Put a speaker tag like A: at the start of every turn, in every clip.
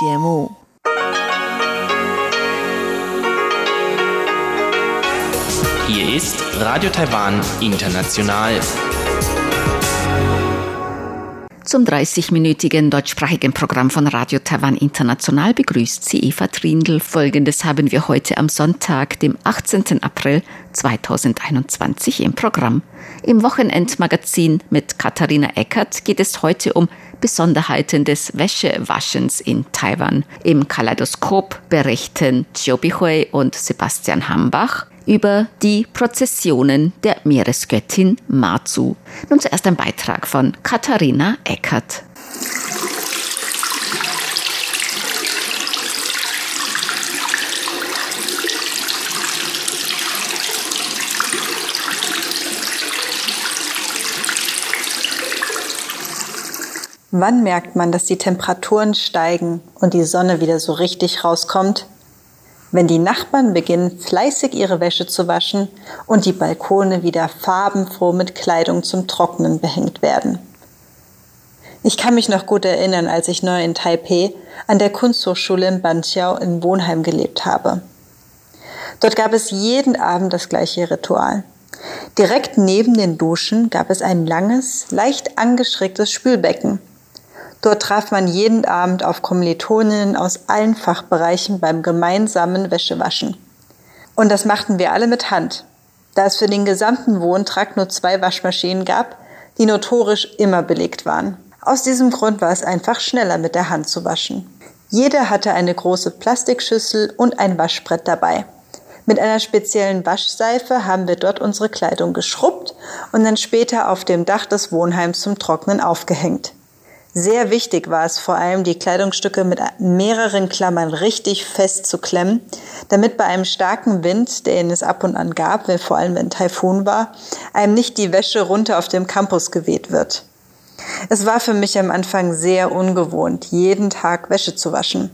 A: 节目。
B: Hier ist Radio Taiwan International.
A: Zum 30-minütigen deutschsprachigen Programm von Radio Taiwan International begrüßt sie Eva Trindl. Folgendes haben wir heute am Sonntag, dem 18. April 2021 im Programm. Im Wochenendmagazin mit Katharina Eckert geht es heute um Besonderheiten des Wäschewaschens in Taiwan. Im Kaleidoskop berichten Chiu Bihui und Sebastian Hambach über die Prozessionen der Meeresgöttin Matsu. Nun zuerst ein Beitrag von Katharina Eckert.
C: Wann merkt man, dass die Temperaturen steigen und die Sonne wieder so richtig rauskommt? Wenn die Nachbarn beginnen, fleißig ihre Wäsche zu waschen und die Balkone wieder farbenfroh mit Kleidung zum Trocknen behängt werden. Ich kann mich noch gut erinnern, als ich neu in Taipei an der Kunsthochschule in Banqiao in Wohnheim gelebt habe. Dort gab es jeden Abend das gleiche Ritual. Direkt neben den Duschen gab es ein langes, leicht angeschrägtes Spülbecken. Dort traf man jeden Abend auf Kommilitoninnen aus allen Fachbereichen beim gemeinsamen Wäschewaschen. Und das machten wir alle mit Hand, da es für den gesamten Wohntrakt nur zwei Waschmaschinen gab, die notorisch immer belegt waren. Aus diesem Grund war es einfach schneller mit der Hand zu waschen. Jeder hatte eine große Plastikschüssel und ein Waschbrett dabei. Mit einer speziellen Waschseife haben wir dort unsere Kleidung geschrubbt und dann später auf dem Dach des Wohnheims zum Trocknen aufgehängt. Sehr wichtig war es vor allem, die Kleidungsstücke mit mehreren Klammern richtig fest zu klemmen, damit bei einem starken Wind, den es ab und an gab, vor allem wenn Taifun war, einem nicht die Wäsche runter auf dem Campus geweht wird. Es war für mich am Anfang sehr ungewohnt, jeden Tag Wäsche zu waschen.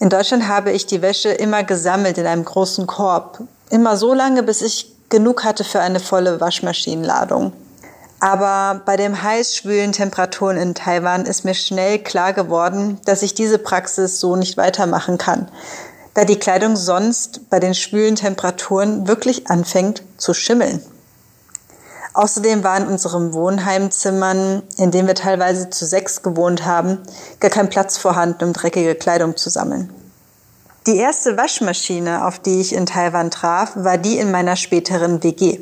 C: In Deutschland habe ich die Wäsche immer gesammelt in einem großen Korb, immer so lange, bis ich genug hatte für eine volle Waschmaschinenladung. Aber bei den heiß schwülen Temperaturen in Taiwan ist mir schnell klar geworden, dass ich diese Praxis so nicht weitermachen kann, da die Kleidung sonst bei den schwülen Temperaturen wirklich anfängt zu schimmeln. Außerdem war in unserem Wohnheimzimmern, in dem wir teilweise zu sechs gewohnt haben, gar kein Platz vorhanden, um dreckige Kleidung zu sammeln. Die erste Waschmaschine, auf die ich in Taiwan traf, war die in meiner späteren WG.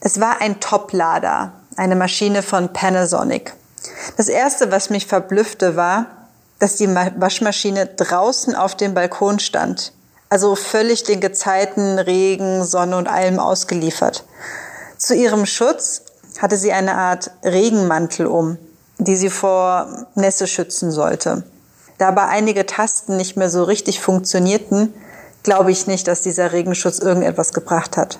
C: Es war ein Toplader, eine Maschine von Panasonic. Das erste, was mich verblüffte, war, dass die Waschmaschine draußen auf dem Balkon stand. Also völlig den Gezeiten, Regen, Sonne und allem ausgeliefert. Zu ihrem Schutz hatte sie eine Art Regenmantel um, die sie vor Nässe schützen sollte. Da aber einige Tasten nicht mehr so richtig funktionierten, glaube ich nicht, dass dieser Regenschutz irgendetwas gebracht hat.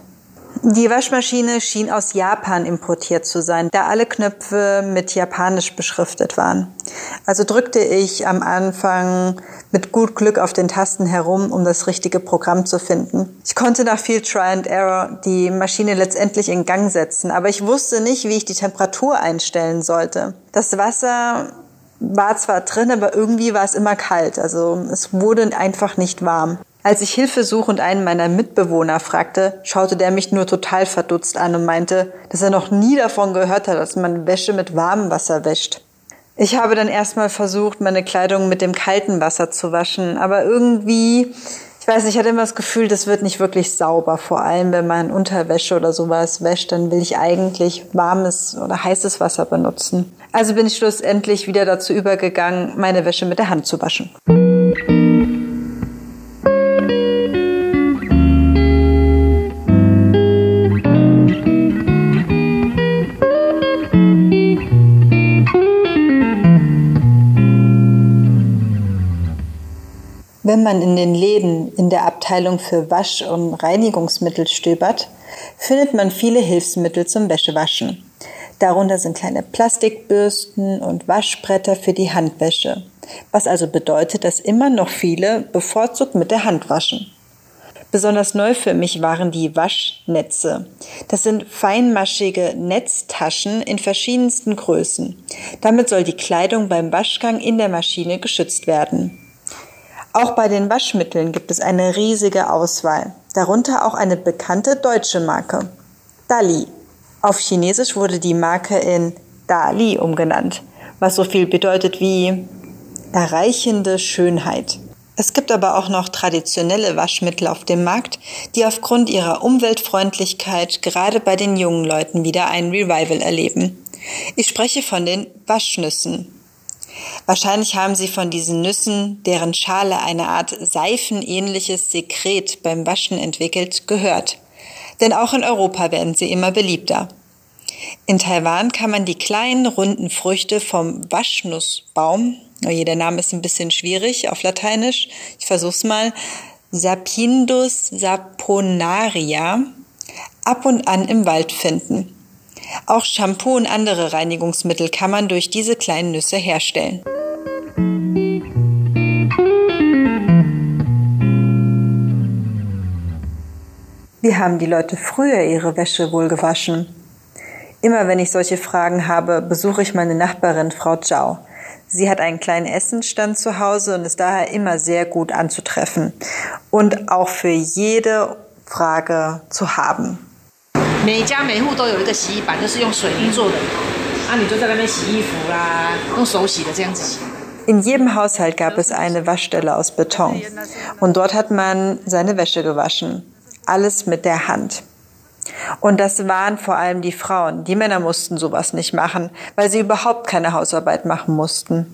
C: Die Waschmaschine schien aus Japan importiert zu sein, da alle Knöpfe mit japanisch beschriftet waren. Also drückte ich am Anfang mit gut Glück auf den Tasten herum, um das richtige Programm zu finden. Ich konnte nach viel Try and Error die Maschine letztendlich in Gang setzen, aber ich wusste nicht, wie ich die Temperatur einstellen sollte. Das Wasser war zwar drin, aber irgendwie war es immer kalt, also es wurde einfach nicht warm. Als ich hilfesuchend einen meiner Mitbewohner fragte, schaute der mich nur total verdutzt an und meinte, dass er noch nie davon gehört hat, dass man Wäsche mit warmem Wasser wäscht. Ich habe dann erstmal versucht, meine Kleidung mit dem kalten Wasser zu waschen, aber irgendwie, ich weiß nicht, ich hatte immer das Gefühl, das wird nicht wirklich sauber. Vor allem, wenn man Unterwäsche oder sowas wäscht, dann will ich eigentlich warmes oder heißes Wasser benutzen. Also bin ich schlussendlich wieder dazu übergegangen, meine Wäsche mit der Hand zu waschen. Wenn man in den Läden in der Abteilung für Wasch- und Reinigungsmittel stöbert, findet man viele Hilfsmittel zum Wäschewaschen. Darunter sind kleine Plastikbürsten und Waschbretter für die Handwäsche, was also bedeutet, dass immer noch viele bevorzugt mit der Hand waschen. Besonders neu für mich waren die Waschnetze. Das sind feinmaschige Netztaschen in verschiedensten Größen. Damit soll die Kleidung beim Waschgang in der Maschine geschützt werden. Auch bei den Waschmitteln gibt es eine riesige Auswahl, darunter auch eine bekannte deutsche Marke, Dali. Auf Chinesisch wurde die Marke in Dali umgenannt, was so viel bedeutet wie erreichende Schönheit. Es gibt aber auch noch traditionelle Waschmittel auf dem Markt, die aufgrund ihrer Umweltfreundlichkeit gerade bei den jungen Leuten wieder ein Revival erleben. Ich spreche von den Waschnüssen. Wahrscheinlich haben Sie von diesen Nüssen, deren Schale eine Art seifenähnliches Sekret beim Waschen entwickelt, gehört. Denn auch in Europa werden sie immer beliebter. In Taiwan kann man die kleinen runden Früchte vom Waschnussbaum Oh der Name ist ein bisschen schwierig auf Lateinisch. Ich versuch's mal. Sapindus saponaria ab und an im Wald finden. Auch Shampoo und andere Reinigungsmittel kann man durch diese kleinen Nüsse herstellen. Wie haben die Leute früher ihre Wäsche wohl gewaschen? Immer wenn ich solche Fragen habe, besuche ich meine Nachbarin Frau Zhao. Sie hat einen kleinen Essensstand zu Hause und ist daher immer sehr gut anzutreffen und auch für jede Frage zu haben. In jedem Haushalt gab es eine Waschstelle aus Beton und dort hat man seine Wäsche gewaschen. Alles mit der Hand. Und das waren vor allem die Frauen. Die Männer mussten sowas nicht machen, weil sie überhaupt keine Hausarbeit machen mussten.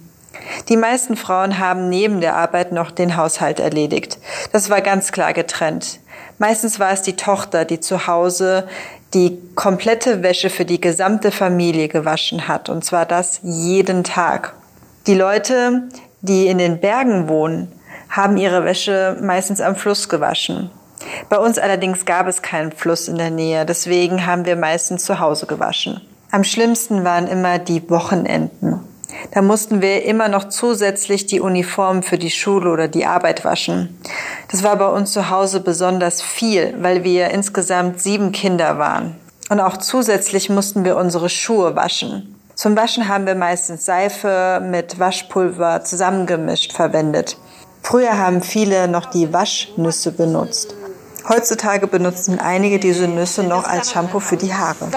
C: Die meisten Frauen haben neben der Arbeit noch den Haushalt erledigt. Das war ganz klar getrennt. Meistens war es die Tochter, die zu Hause die komplette Wäsche für die gesamte Familie gewaschen hat. Und zwar das jeden Tag. Die Leute, die in den Bergen wohnen, haben ihre Wäsche meistens am Fluss gewaschen. Bei uns allerdings gab es keinen Fluss in der Nähe, deswegen haben wir meistens zu Hause gewaschen. Am schlimmsten waren immer die Wochenenden. Da mussten wir immer noch zusätzlich die Uniform für die Schule oder die Arbeit waschen. Das war bei uns zu Hause besonders viel, weil wir insgesamt sieben Kinder waren. Und auch zusätzlich mussten wir unsere Schuhe waschen. Zum Waschen haben wir meistens Seife mit Waschpulver zusammengemischt verwendet. Früher haben viele noch die Waschnüsse benutzt. Heutzutage benutzen einige diese Nüsse noch als Shampoo für die Haare.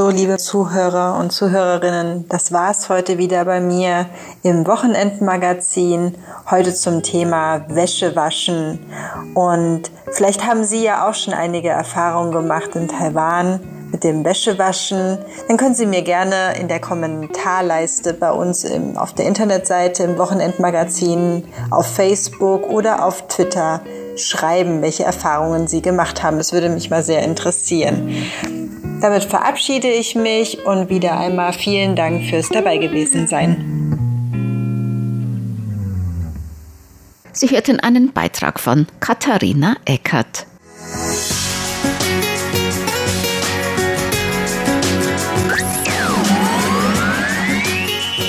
C: So, liebe Zuhörer und Zuhörerinnen, das war's heute wieder bei mir im Wochenendmagazin. Heute zum Thema Wäsche waschen. Und vielleicht haben Sie ja auch schon einige Erfahrungen gemacht in Taiwan mit dem Wäschewaschen. Dann können Sie mir gerne in der Kommentarleiste bei uns im, auf der Internetseite im Wochenendmagazin, auf Facebook oder auf Twitter schreiben, welche Erfahrungen Sie gemacht haben. Das würde mich mal sehr interessieren. Damit verabschiede ich mich und wieder einmal vielen Dank fürs dabei gewesen sein.
A: Sie hörten einen Beitrag von Katharina Eckert.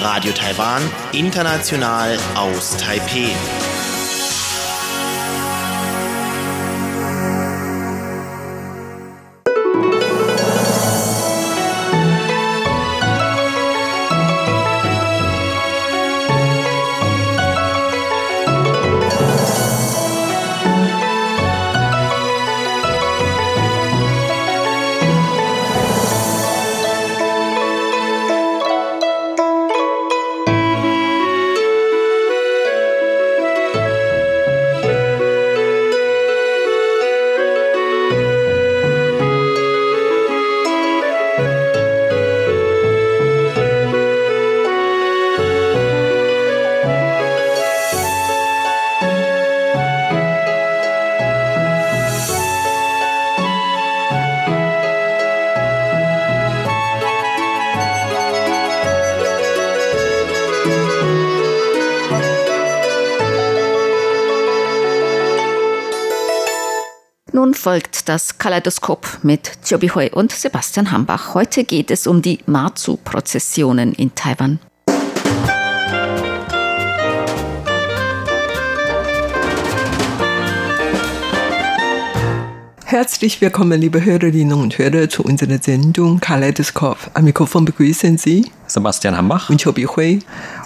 B: Radio Taiwan, international aus Taipeh.
A: Das Kaleidoskop mit Jobi Hui und Sebastian Hambach. Heute geht es um die Matsu-Prozessionen in Taiwan.
D: Herzlich willkommen, liebe Hörerinnen und Hörer, zu unserer Sendung Kaleidoskop. Am Mikrofon begrüßen Sie
E: Sebastian Hambach
D: und Chobi Hui.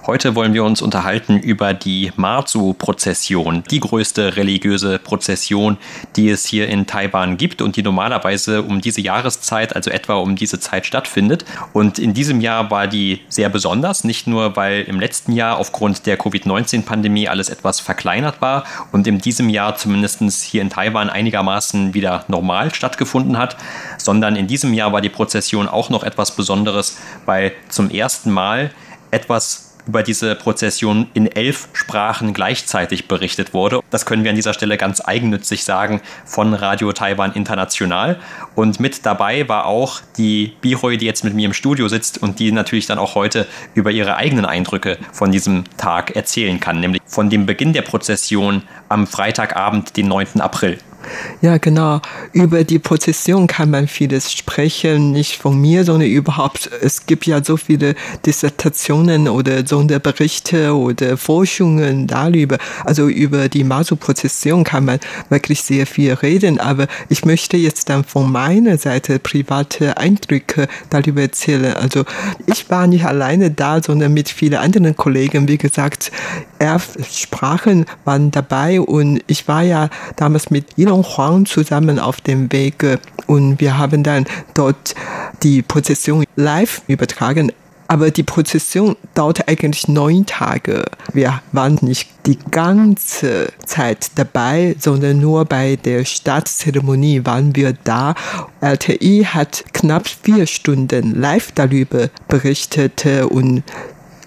E: Heute wollen wir uns unterhalten über die Marzu-Prozession, die größte religiöse Prozession, die es hier in Taiwan gibt und die normalerweise um diese Jahreszeit, also etwa um diese Zeit stattfindet. Und in diesem Jahr war die sehr besonders, nicht nur weil im letzten Jahr aufgrund der Covid-19-Pandemie alles etwas verkleinert war und in diesem Jahr zumindest hier in Taiwan einigermaßen wieder normal stattgefunden hat, sondern in diesem Jahr war die Prozession auch noch etwas Besonderes, weil zum ersten Mal etwas über diese Prozession in elf Sprachen gleichzeitig berichtet wurde. Das können wir an dieser Stelle ganz eigennützig sagen von Radio Taiwan International. Und mit dabei war auch die Bihoi, die jetzt mit mir im Studio sitzt und die natürlich dann auch heute über ihre eigenen Eindrücke von diesem Tag erzählen kann, nämlich von dem Beginn der Prozession am Freitagabend, den 9. April.
D: Ja, genau. Über die Prozession kann man vieles sprechen, nicht von mir, sondern überhaupt. Es gibt ja so viele Dissertationen oder Sonderberichte oder Forschungen darüber. Also über die Masu-Prozession kann man wirklich sehr viel reden. Aber ich möchte jetzt dann von meiner Seite private Eindrücke darüber erzählen. Also ich war nicht alleine da, sondern mit vielen anderen Kollegen. Wie gesagt, elf Sprachen waren dabei und ich war ja damals mit Elon und Huang zusammen auf dem Weg und wir haben dann dort die Prozession live übertragen. Aber die Prozession dauerte eigentlich neun Tage. Wir waren nicht die ganze Zeit dabei, sondern nur bei der Startzeremonie waren wir da. RTI hat knapp vier Stunden live darüber berichtet und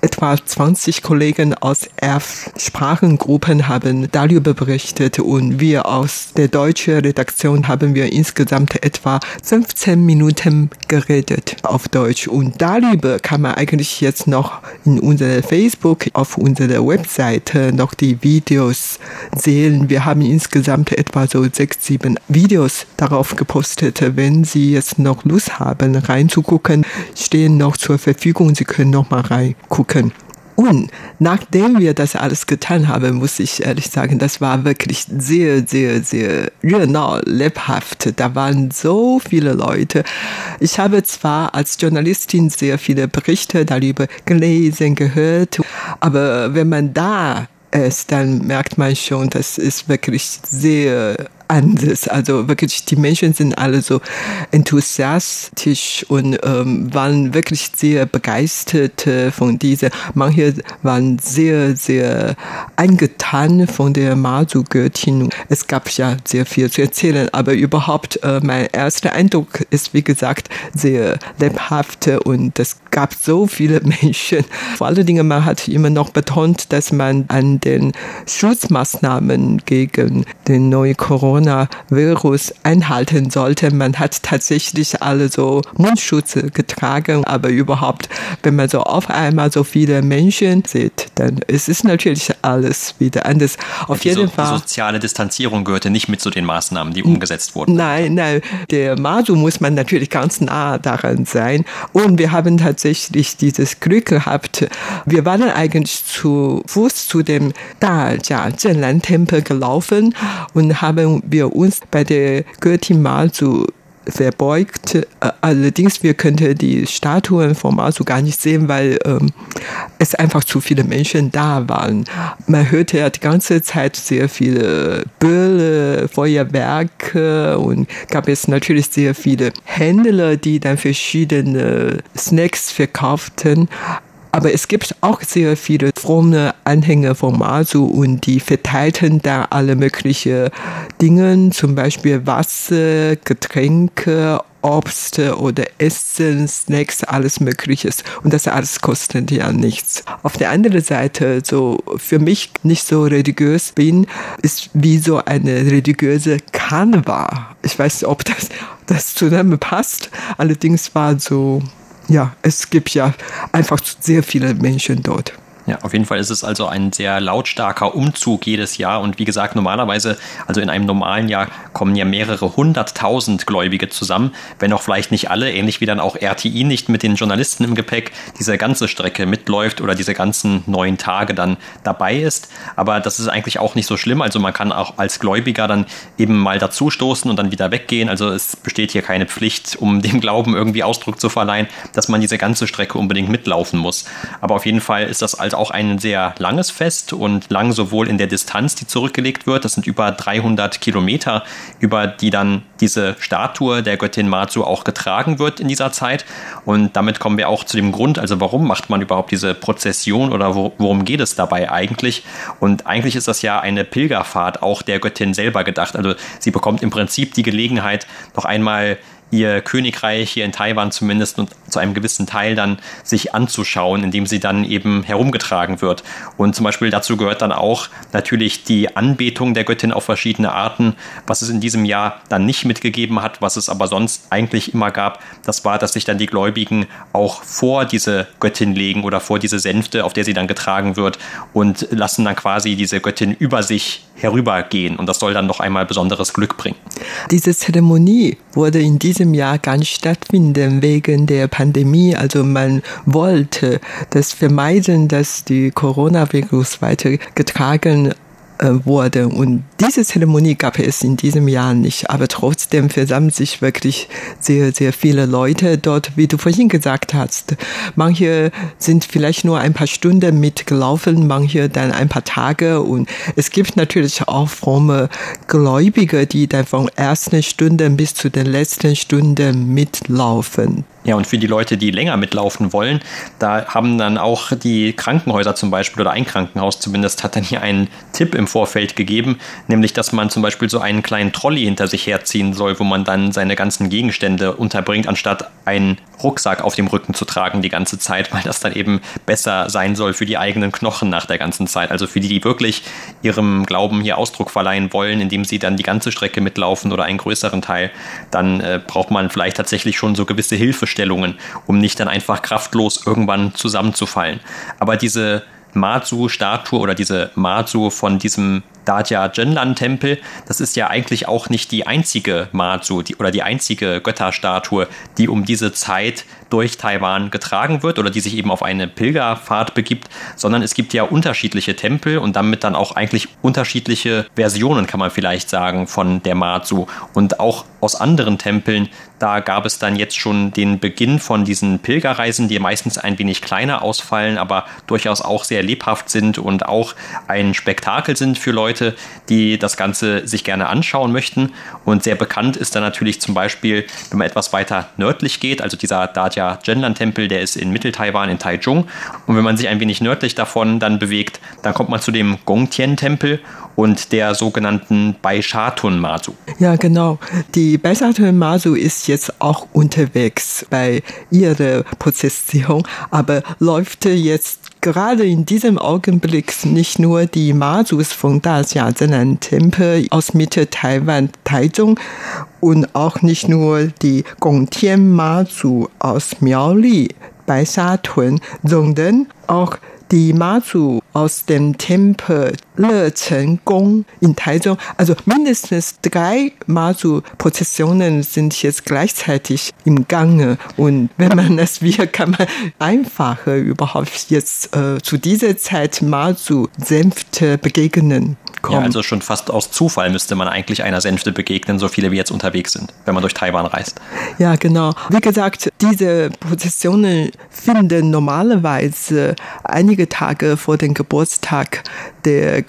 D: etwa 20 Kollegen aus elf Sprachengruppen haben darüber berichtet und wir aus der deutschen Redaktion haben wir insgesamt etwa 15 Minuten geredet auf Deutsch und darüber kann man eigentlich jetzt noch in unserer Facebook auf unserer Webseite noch die Videos sehen. Wir haben insgesamt etwa so sechs, sieben Videos darauf gepostet. Wenn Sie jetzt noch Lust haben, reinzugucken, stehen noch zur Verfügung. Sie können noch mal reingucken gucken. Und nachdem wir das alles getan haben, muss ich ehrlich sagen, das war wirklich sehr, sehr, sehr genau, lebhaft. Da waren so viele Leute. Ich habe zwar als Journalistin sehr viele Berichte darüber gelesen, gehört, aber wenn man da ist, dann merkt man schon, das ist wirklich sehr anders. Also wirklich, die Menschen sind alle so enthusiastisch und ähm, waren wirklich sehr begeistert äh, von dieser. Manche waren sehr, sehr eingetan von der Masu-Göttin. Es gab ja sehr viel zu erzählen, aber überhaupt äh, mein erster Eindruck ist, wie gesagt, sehr lebhaft und es gab so viele Menschen. Vor allen Dingen, man hat immer noch betont, dass man an den Schutzmaßnahmen gegen den neuen Corona Corona-Virus einhalten sollte. Man hat tatsächlich alle so Mundschutz getragen, aber überhaupt, wenn man so auf einmal so viele Menschen sieht, dann ist es natürlich alles wieder anders. Auf
E: die
D: jeden
E: so,
D: Fall.
E: Die soziale Distanzierung gehörte nicht mit zu den Maßnahmen, die umgesetzt wurden.
D: Nein, nein. Der Masu muss man natürlich ganz nah daran sein. Und wir haben tatsächlich dieses Glück gehabt. Wir waren eigentlich zu Fuß zu dem Dajia Zhenlan Tempel gelaufen und haben wir uns bei der Göttin Masu verbeugt. Äh, allerdings, wir könnten die Statuen von Masu gar nicht sehen, weil ähm, es einfach zu viele Menschen da waren. Man hörte ja die ganze Zeit sehr viele Bölle, Feuerwerke und gab es natürlich sehr viele Händler, die dann verschiedene Snacks verkauften. Aber es gibt auch sehr viele fromme Anhänger von Masu und die verteilten da alle möglichen Dinge, zum Beispiel Wasser, Getränke, Obst oder Essen, Snacks, alles Mögliche. Und das alles kostet ja nichts. Auf der anderen Seite, so für mich nicht so religiös bin, ist wie so eine religiöse Karneval. Ich weiß nicht, ob das, das zusammenpasst. Allerdings war so ja, es gibt ja einfach sehr viele Menschen dort.
E: Ja, auf jeden Fall ist es also ein sehr lautstarker Umzug jedes Jahr. Und wie gesagt, normalerweise, also in einem normalen Jahr, kommen ja mehrere hunderttausend Gläubige zusammen, wenn auch vielleicht nicht alle, ähnlich wie dann auch RTI nicht mit den Journalisten im Gepäck diese ganze Strecke mitläuft oder diese ganzen neun Tage dann dabei ist. Aber das ist eigentlich auch nicht so schlimm. Also man kann auch als Gläubiger dann eben mal dazustoßen und dann wieder weggehen. Also es besteht hier keine Pflicht, um dem Glauben irgendwie Ausdruck zu verleihen, dass man diese ganze Strecke unbedingt mitlaufen muss. Aber auf jeden Fall ist das also auch ein sehr langes Fest und lang sowohl in der Distanz, die zurückgelegt wird, das sind über 300 Kilometer, über die dann diese Statue der Göttin Matsu auch getragen wird in dieser Zeit. Und damit kommen wir auch zu dem Grund, also warum macht man überhaupt diese Prozession oder worum geht es dabei eigentlich? Und eigentlich ist das ja eine Pilgerfahrt auch der Göttin selber gedacht. Also sie bekommt im Prinzip die Gelegenheit, noch einmal ihr Königreich hier in Taiwan zumindest und zu einem gewissen Teil dann sich anzuschauen, indem sie dann eben herumgetragen wird. Und zum Beispiel dazu gehört dann auch natürlich die Anbetung der Göttin auf verschiedene Arten. Was es in diesem Jahr dann nicht mitgegeben hat, was es aber sonst eigentlich immer gab, das war, dass sich dann die Gläubigen auch vor diese Göttin legen oder vor diese Sänfte, auf der sie dann getragen wird und lassen dann quasi diese Göttin über sich herübergehen. Und das soll dann noch einmal besonderes Glück bringen.
D: Diese Zeremonie wurde in diesem Jahr gar nicht stattfinden wegen der Pandemie. Also man wollte das vermeiden, dass die Coronavirus weitergetragen wurde. Und diese Zeremonie gab es in diesem Jahr nicht. Aber trotzdem versammeln sich wirklich sehr, sehr viele Leute dort, wie du vorhin gesagt hast. Manche sind vielleicht nur ein paar Stunden mitgelaufen, manche dann ein paar Tage. Und es gibt natürlich auch fromme Gläubige, die dann von ersten Stunden bis zu den letzten Stunden mitlaufen.
E: Ja, und für die Leute, die länger mitlaufen wollen, da haben dann auch die Krankenhäuser zum Beispiel oder ein Krankenhaus zumindest hat dann hier einen Tipp im Vorfeld gegeben, nämlich dass man zum Beispiel so einen kleinen Trolley hinter sich herziehen soll, wo man dann seine ganzen Gegenstände unterbringt, anstatt einen Rucksack auf dem Rücken zu tragen die ganze Zeit, weil das dann eben besser sein soll für die eigenen Knochen nach der ganzen Zeit. Also für die, die wirklich ihrem Glauben hier Ausdruck verleihen wollen, indem sie dann die ganze Strecke mitlaufen oder einen größeren Teil, dann äh, braucht man vielleicht tatsächlich schon so gewisse Hilfestellungen Einstellungen, um nicht dann einfach kraftlos irgendwann zusammenzufallen. Aber diese Matsu-Statue oder diese Matsu von diesem Daja Jenlan-Tempel, das ist ja eigentlich auch nicht die einzige Matsu die, oder die einzige Götterstatue, die um diese Zeit durch Taiwan getragen wird oder die sich eben auf eine Pilgerfahrt begibt, sondern es gibt ja unterschiedliche Tempel und damit dann auch eigentlich unterschiedliche Versionen, kann man vielleicht sagen, von der Matsu. Und auch aus anderen Tempeln, da gab es dann jetzt schon den Beginn von diesen Pilgerreisen, die meistens ein wenig kleiner ausfallen, aber durchaus auch sehr lebhaft sind und auch ein Spektakel sind für Leute, die das Ganze sich gerne anschauen möchten. Und sehr bekannt ist dann natürlich zum Beispiel, wenn man etwas weiter nördlich geht, also dieser Daja Genlan Tempel, der ist in Mittel-Taiwan in Taichung. Und wenn man sich ein wenig nördlich davon dann bewegt, dann kommt man zu dem Gongtian Tempel und der sogenannten Baishatun Masu.
D: Ja, genau. Die Baishatun Masu ist jetzt auch unterwegs bei ihrer Prozession, aber läuft jetzt gerade in diesem Augenblick nicht nur die Masus von Daxiazenan Tempel aus Mitte Taiwan, Taichung und auch nicht nur die Gongtian Masu aus Miaoli bei Satun, sondern auch die Mazu aus dem Tempel Lecheng Gong in Taichung. Also mindestens drei Mazu-Prozessionen sind jetzt gleichzeitig im Gange. Und wenn man es will, kann man einfacher überhaupt jetzt äh, zu dieser Zeit Mazu-Sänfte begegnen
E: kommen. Ja, also schon fast aus Zufall müsste man eigentlich einer Sänfte begegnen, so viele wie jetzt unterwegs sind, wenn man durch Taiwan reist.
D: Ja, genau. Wie gesagt, diese Prozessionen finden normalerweise einige Tage vor dem Geburtstag der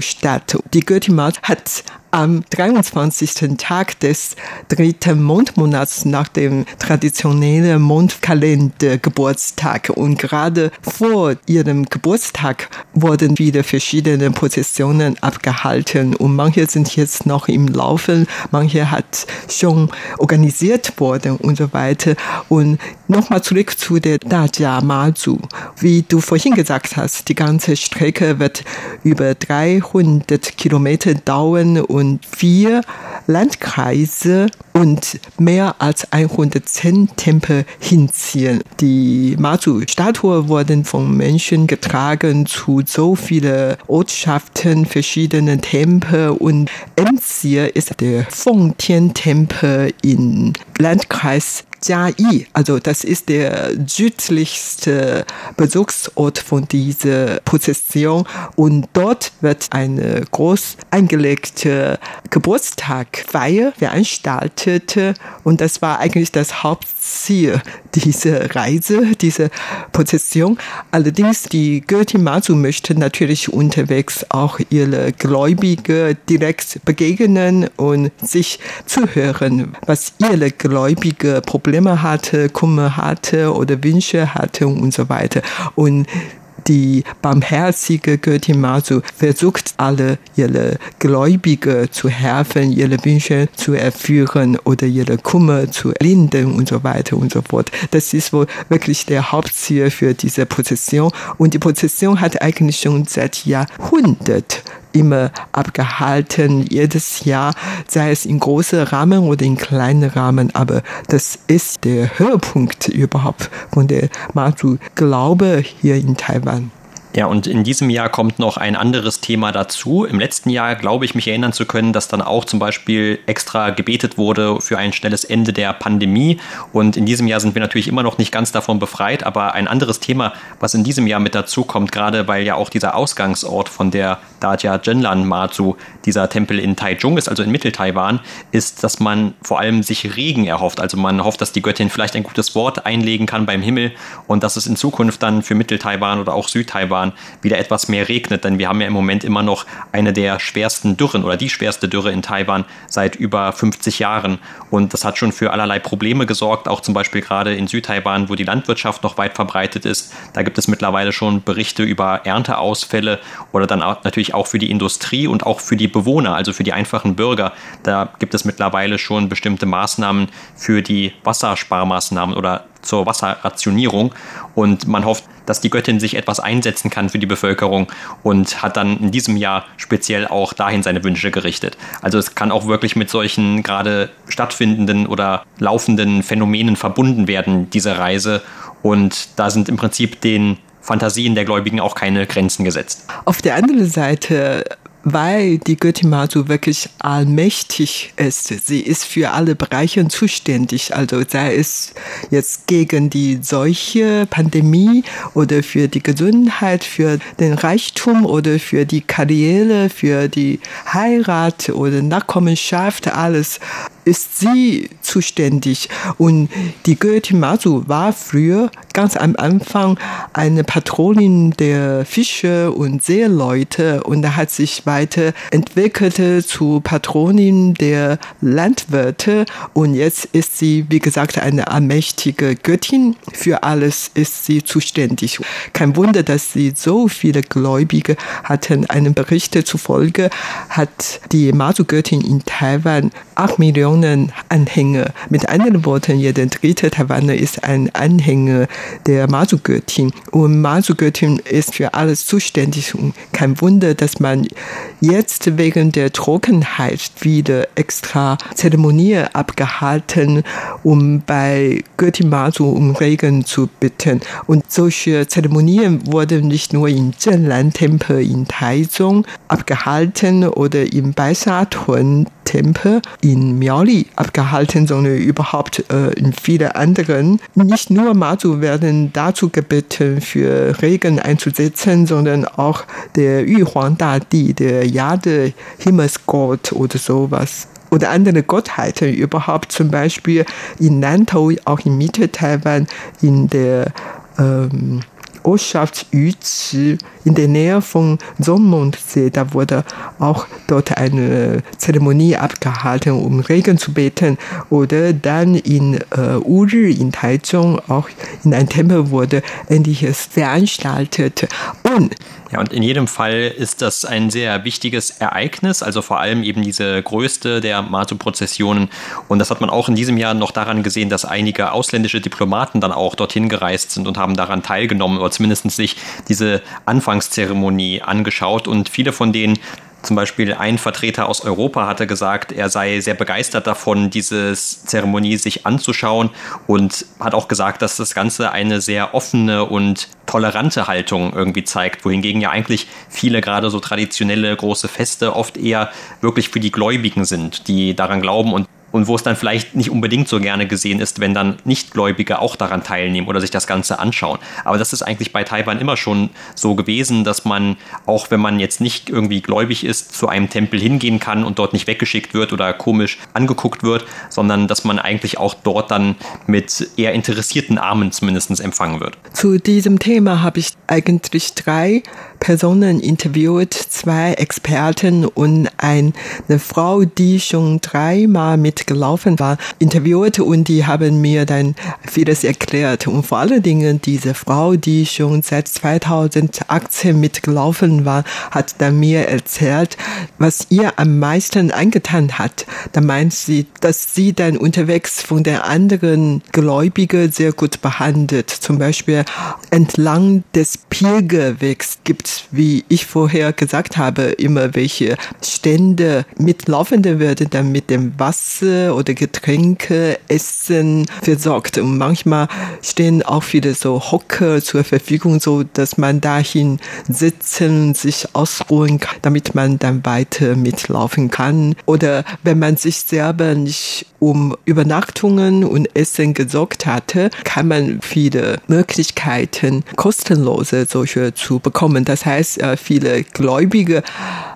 D: Statt. Die Göttin Mazu hat am 23. Tag des dritten Mondmonats nach dem traditionellen Mondkalender Geburtstag. Und gerade vor ihrem Geburtstag wurden wieder verschiedene Prozessionen abgehalten. Und manche sind jetzt noch im Laufen, manche hat schon organisiert worden und so weiter. Und nochmal zurück zu der Daja Mazu. Wie du vorhin gesagt hast, die ganze Strecke wird über 300 Kilometer dauern und von vier Landkreise und mehr als 110 Tempel hinziehen. Die Mazu-Statue wurden von Menschen getragen zu so vielen Ortschaften, verschiedenen Tempel und Endziel ist der Fengtian-Tempel im Landkreis Jiayi, also das ist der südlichste Besuchsort von dieser Prozession und dort wird eine groß angelegte Geburtstagfeier veranstaltet. Und das war eigentlich das Hauptziel dieser Reise, dieser Prozession. Allerdings die Göttin Mazu möchte natürlich unterwegs auch ihre Gläubige direkt begegnen und sich zuhören, was ihre Gläubige Probleme hatte, Kummer hatte oder Wünsche hatte und so weiter. Und die barmherzige Göttin Masu versucht alle ihre Gläubige zu helfen, ihre Wünsche zu erfüllen oder ihre Kummer zu lindern und so weiter und so fort. Das ist wohl wirklich der Hauptziel für diese Prozession. Und die Prozession hat eigentlich schon seit Jahrhunderten immer abgehalten, jedes Jahr, sei es in großem Rahmen oder in kleinen Rahmen. Aber das ist der Höhepunkt überhaupt von der Mazu-Glaube hier in Taiwan.
E: Ja, und in diesem Jahr kommt noch ein anderes Thema dazu. Im letzten Jahr glaube ich mich erinnern zu können, dass dann auch zum Beispiel extra gebetet wurde für ein schnelles Ende der Pandemie. Und in diesem Jahr sind wir natürlich immer noch nicht ganz davon befreit. Aber ein anderes Thema, was in diesem Jahr mit dazu kommt, gerade weil ja auch dieser Ausgangsort von der Dajia Zhenlan Mazu, dieser Tempel in Taichung ist, also in Mittel-Taiwan, ist, dass man vor allem sich Regen erhofft. Also man hofft, dass die Göttin vielleicht ein gutes Wort einlegen kann beim Himmel und dass es in Zukunft dann für Mittel-Taiwan oder auch Süd-Taiwan Jahren wieder etwas mehr regnet, denn wir haben ja im Moment immer noch eine der schwersten Dürren oder die schwerste Dürre in Taiwan seit über 50 Jahren. Und das hat schon für allerlei Probleme gesorgt, auch zum Beispiel gerade in Südtaiwan, wo die Landwirtschaft noch weit verbreitet ist. Da gibt es mittlerweile schon Berichte über Ernteausfälle oder dann auch natürlich auch für die Industrie und auch für die Bewohner, also für die einfachen Bürger. Da gibt es mittlerweile schon bestimmte Maßnahmen für die Wassersparmaßnahmen oder zur Wasserrationierung und man hofft, dass die Göttin sich etwas einsetzen kann für die Bevölkerung und hat dann in diesem Jahr speziell auch dahin seine Wünsche gerichtet. Also es kann auch wirklich mit solchen gerade stattfindenden oder laufenden Phänomenen verbunden werden, diese Reise und da sind im Prinzip den Fantasien der Gläubigen auch keine Grenzen gesetzt.
D: Auf der anderen Seite weil die Göttin Mazu wirklich allmächtig ist. Sie ist für alle Bereiche zuständig, also sei es jetzt gegen die Seuche, Pandemie oder für die Gesundheit, für den Reichtum oder für die Karriere, für die Heirat oder Nachkommenschaft, alles ist sie zuständig. Und die Göttin Mazu war früher ganz am Anfang eine Patronin der Fische und Seeleute und da hat sich weiter entwickelt zu Patronin der Landwirte und jetzt ist sie, wie gesagt, eine allmächtige Göttin. Für alles ist sie zuständig. Kein Wunder, dass sie so viele Gläubige hatten. Einem Bericht zufolge hat die Mazu-Göttin in Taiwan acht Millionen Millionen Anhänger. Mit anderen Worten, jeder dritte Taiwaner ist ein Anhänger der Mazu-Göttin. Und Mazu-Göttin ist für alles zuständig. Und kein Wunder, dass man jetzt wegen der Trockenheit wieder extra Zeremonie abgehalten, um bei Göttin Mazu um Regen zu bitten. Und solche Zeremonien wurden nicht nur im Zhenlan-Tempel in Taizong abgehalten oder im Baisatun Tempel in Miaoli abgehalten, sondern überhaupt äh, in viele anderen. Nicht nur Mazu werden dazu gebeten, für Regen einzusetzen, sondern auch der Yuhuang Dadi, der Jade Himmelsgott oder sowas oder andere Gottheiten überhaupt, zum Beispiel in Nantou, auch in Mitte-Taiwan, in der ähm, Ortschaft Yuzi in der Nähe von Sonnmondsee. Da wurde auch dort eine Zeremonie abgehalten, um Regen zu beten. Oder dann in äh, Uri in Taichung, auch in einem Tempel wurde Ähnliches veranstaltet.
E: Und ja, und in jedem Fall ist das ein sehr wichtiges Ereignis, also vor allem eben diese größte der Matu-Prozessionen. Und das hat man auch in diesem Jahr noch daran gesehen, dass einige ausländische Diplomaten dann auch dorthin gereist sind und haben daran teilgenommen oder zumindest sich diese Anfangszeremonie angeschaut. Und viele von denen Zum Beispiel ein Vertreter aus Europa hatte gesagt, er sei sehr begeistert davon, diese Zeremonie sich anzuschauen und hat auch gesagt, dass das Ganze eine sehr offene und tolerante Haltung irgendwie zeigt, wohingegen ja eigentlich viele gerade so traditionelle große Feste oft eher wirklich für die Gläubigen sind, die daran glauben und und wo es dann vielleicht nicht unbedingt so gerne gesehen ist, wenn dann Nichtgläubige auch daran teilnehmen oder sich das Ganze anschauen. Aber das ist eigentlich bei Taiwan immer schon so gewesen, dass man, auch wenn man jetzt nicht irgendwie gläubig ist, zu einem Tempel hingehen kann und dort nicht weggeschickt wird oder komisch angeguckt wird, sondern dass man eigentlich auch dort dann mit eher interessierten Armen zumindest empfangen wird.
D: Zu diesem Thema habe ich eigentlich drei Personen interviewt, zwei Experten und eine Frau, die schon dreimal mitgelaufen war, interviewt und die haben mir dann vieles erklärt. Und vor allen Dingen diese Frau, die schon seit 2018 mitgelaufen war, hat dann mir erzählt, was ihr am meisten angetan hat. Da meint sie, dass sie dann unterwegs von den anderen Gläubigen sehr gut behandelt. Zum Beispiel entlang des Pilgerwegs gibt wie ich vorher gesagt habe, immer welche Stände mitlaufende werden dann mit dem Wasser oder Getränke, Essen versorgt. Und manchmal stehen auch viele so Hocker zur Verfügung, so dass man dahin sitzen, sich ausruhen kann, damit man dann weiter mitlaufen kann. Oder wenn man sich selber nicht um Übernachtungen und Essen gesorgt hatte, kann man viele Möglichkeiten kostenlose solche zu bekommen. Das heißt, äh, viele Gläubige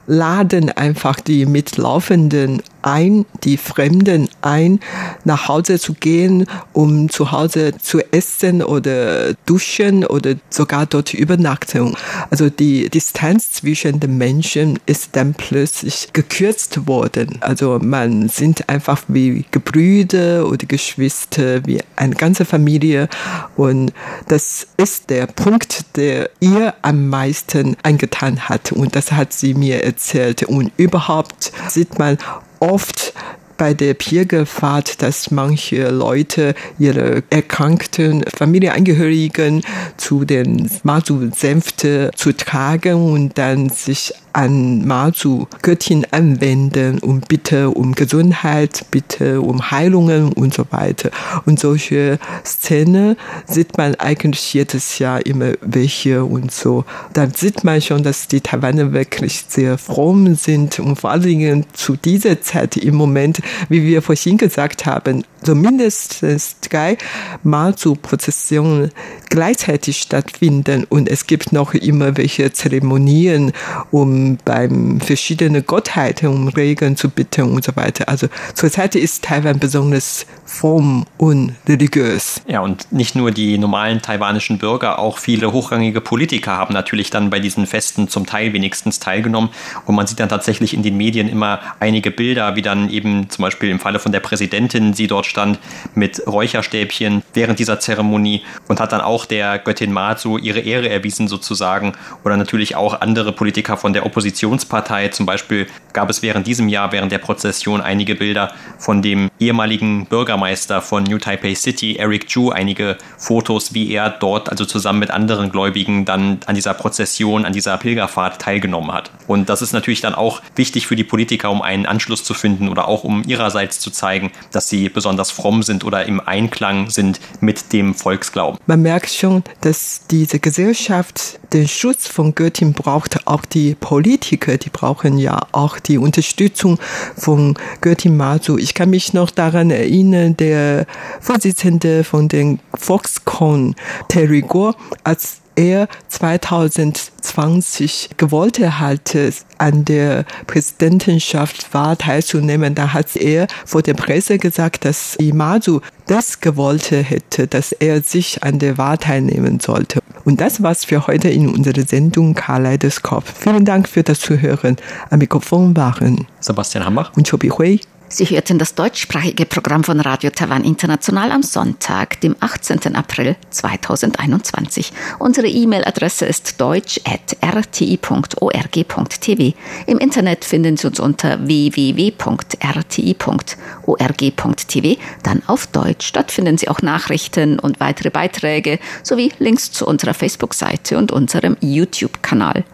D: laden einfach die Mitlaufenden ein, die Fremden ein, nach Hause zu gehen, um zu Hause zu essen oder duschen oder sogar dort übernachten. Also die Distanz zwischen den Menschen ist dann plötzlich gekürzt worden. Also man sind einfach wie Gebrüder oder Geschwister, wie eine ganze Familie. Und das ist der Punkt, der ihr am meisten angetan hat. Und das hat sie mir erzählt. Und überhaupt sieht man oft bei der Pilgerfahrt, dass manche Leute ihre erkrankten Familienangehörigen zu den Masu-Sänfte zu tragen und dann sich an Mazu Göttin anwenden und bitte um Gesundheit, bitte um Heilungen und so weiter. Und solche Szenen sieht man eigentlich jedes Jahr immer welche und so. Dann sieht man schon, dass die Taiwaner wirklich sehr fromm sind und vor allen Dingen zu dieser Zeit im Moment, wie wir vorhin gesagt haben, so mindestens drei Mazu-Prozessionen gleichzeitig stattfinden und es gibt noch immer welche Zeremonien, um beim verschiedenen Gottheiten um Regeln zu bitten und so weiter. Also zurzeit ist Taiwan besonders fromm und religiös.
E: Ja, und nicht nur die normalen taiwanischen Bürger, auch viele hochrangige Politiker haben natürlich dann bei diesen Festen zum Teil wenigstens teilgenommen und man sieht dann tatsächlich in den Medien immer einige Bilder, wie dann eben zum Beispiel im Falle von der Präsidentin sie dort stand mit Räucherstäbchen während dieser Zeremonie und hat dann auch der Göttin Matsu ihre Ehre erwiesen sozusagen oder natürlich auch andere Politiker von der Oppositionspartei. Zum Beispiel gab es während diesem Jahr, während der Prozession einige Bilder von dem ehemaligen Bürgermeister von New Taipei City, Eric Chu, einige Fotos, wie er dort, also zusammen mit anderen Gläubigen, dann an dieser Prozession, an dieser Pilgerfahrt teilgenommen hat. Und das ist natürlich dann auch wichtig für die Politiker, um einen Anschluss zu finden oder auch um ihrerseits zu zeigen, dass sie besonders fromm sind oder im Einklang sind mit dem Volksglauben.
D: Man merkt schon, dass diese Gesellschaft den Schutz von Göttin braucht. Auch die Politiker, die brauchen ja auch die Unterstützung von Göttin Mazu. Ich kann mich noch daran erinnern, der Vorsitzende von den Foxconn, Terry Gore, als er 2020 gewollt hatte, an der Präsidentschaftswahl teilzunehmen, da hat er vor der Presse gesagt, dass Imazu das gewollt hätte, dass er sich an der Wahl teilnehmen sollte. Und das war's für heute in unserer Sendung Kaleidoskop. Vielen Dank für das Zuhören. Am Mikrofon waren
E: Sebastian Hambach
D: und Chobi Hui.
A: Sie hörten das deutschsprachige Programm von Radio Taiwan International am Sonntag, dem 18. April 2021. Unsere E-Mail-Adresse ist deutsch.rti.org.tv. Im Internet finden Sie uns unter www.rti.org.tv. Dann auf Deutsch. Dort finden Sie auch Nachrichten und weitere Beiträge sowie Links zu unserer Facebook-Seite und unserem YouTube-Kanal.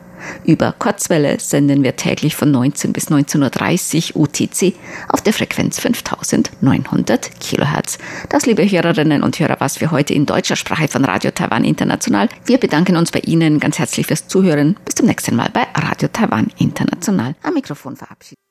A: Über Kurzwelle senden wir täglich von 19 bis 19.30 Uhr UTC auf der Frequenz 5900 Kilohertz. Das, liebe Hörerinnen und Hörer, was wir heute in deutscher Sprache von Radio Taiwan International. Wir bedanken uns bei Ihnen ganz herzlich fürs Zuhören. Bis zum nächsten Mal bei Radio Taiwan International. Am Mikrofon verabschiedet.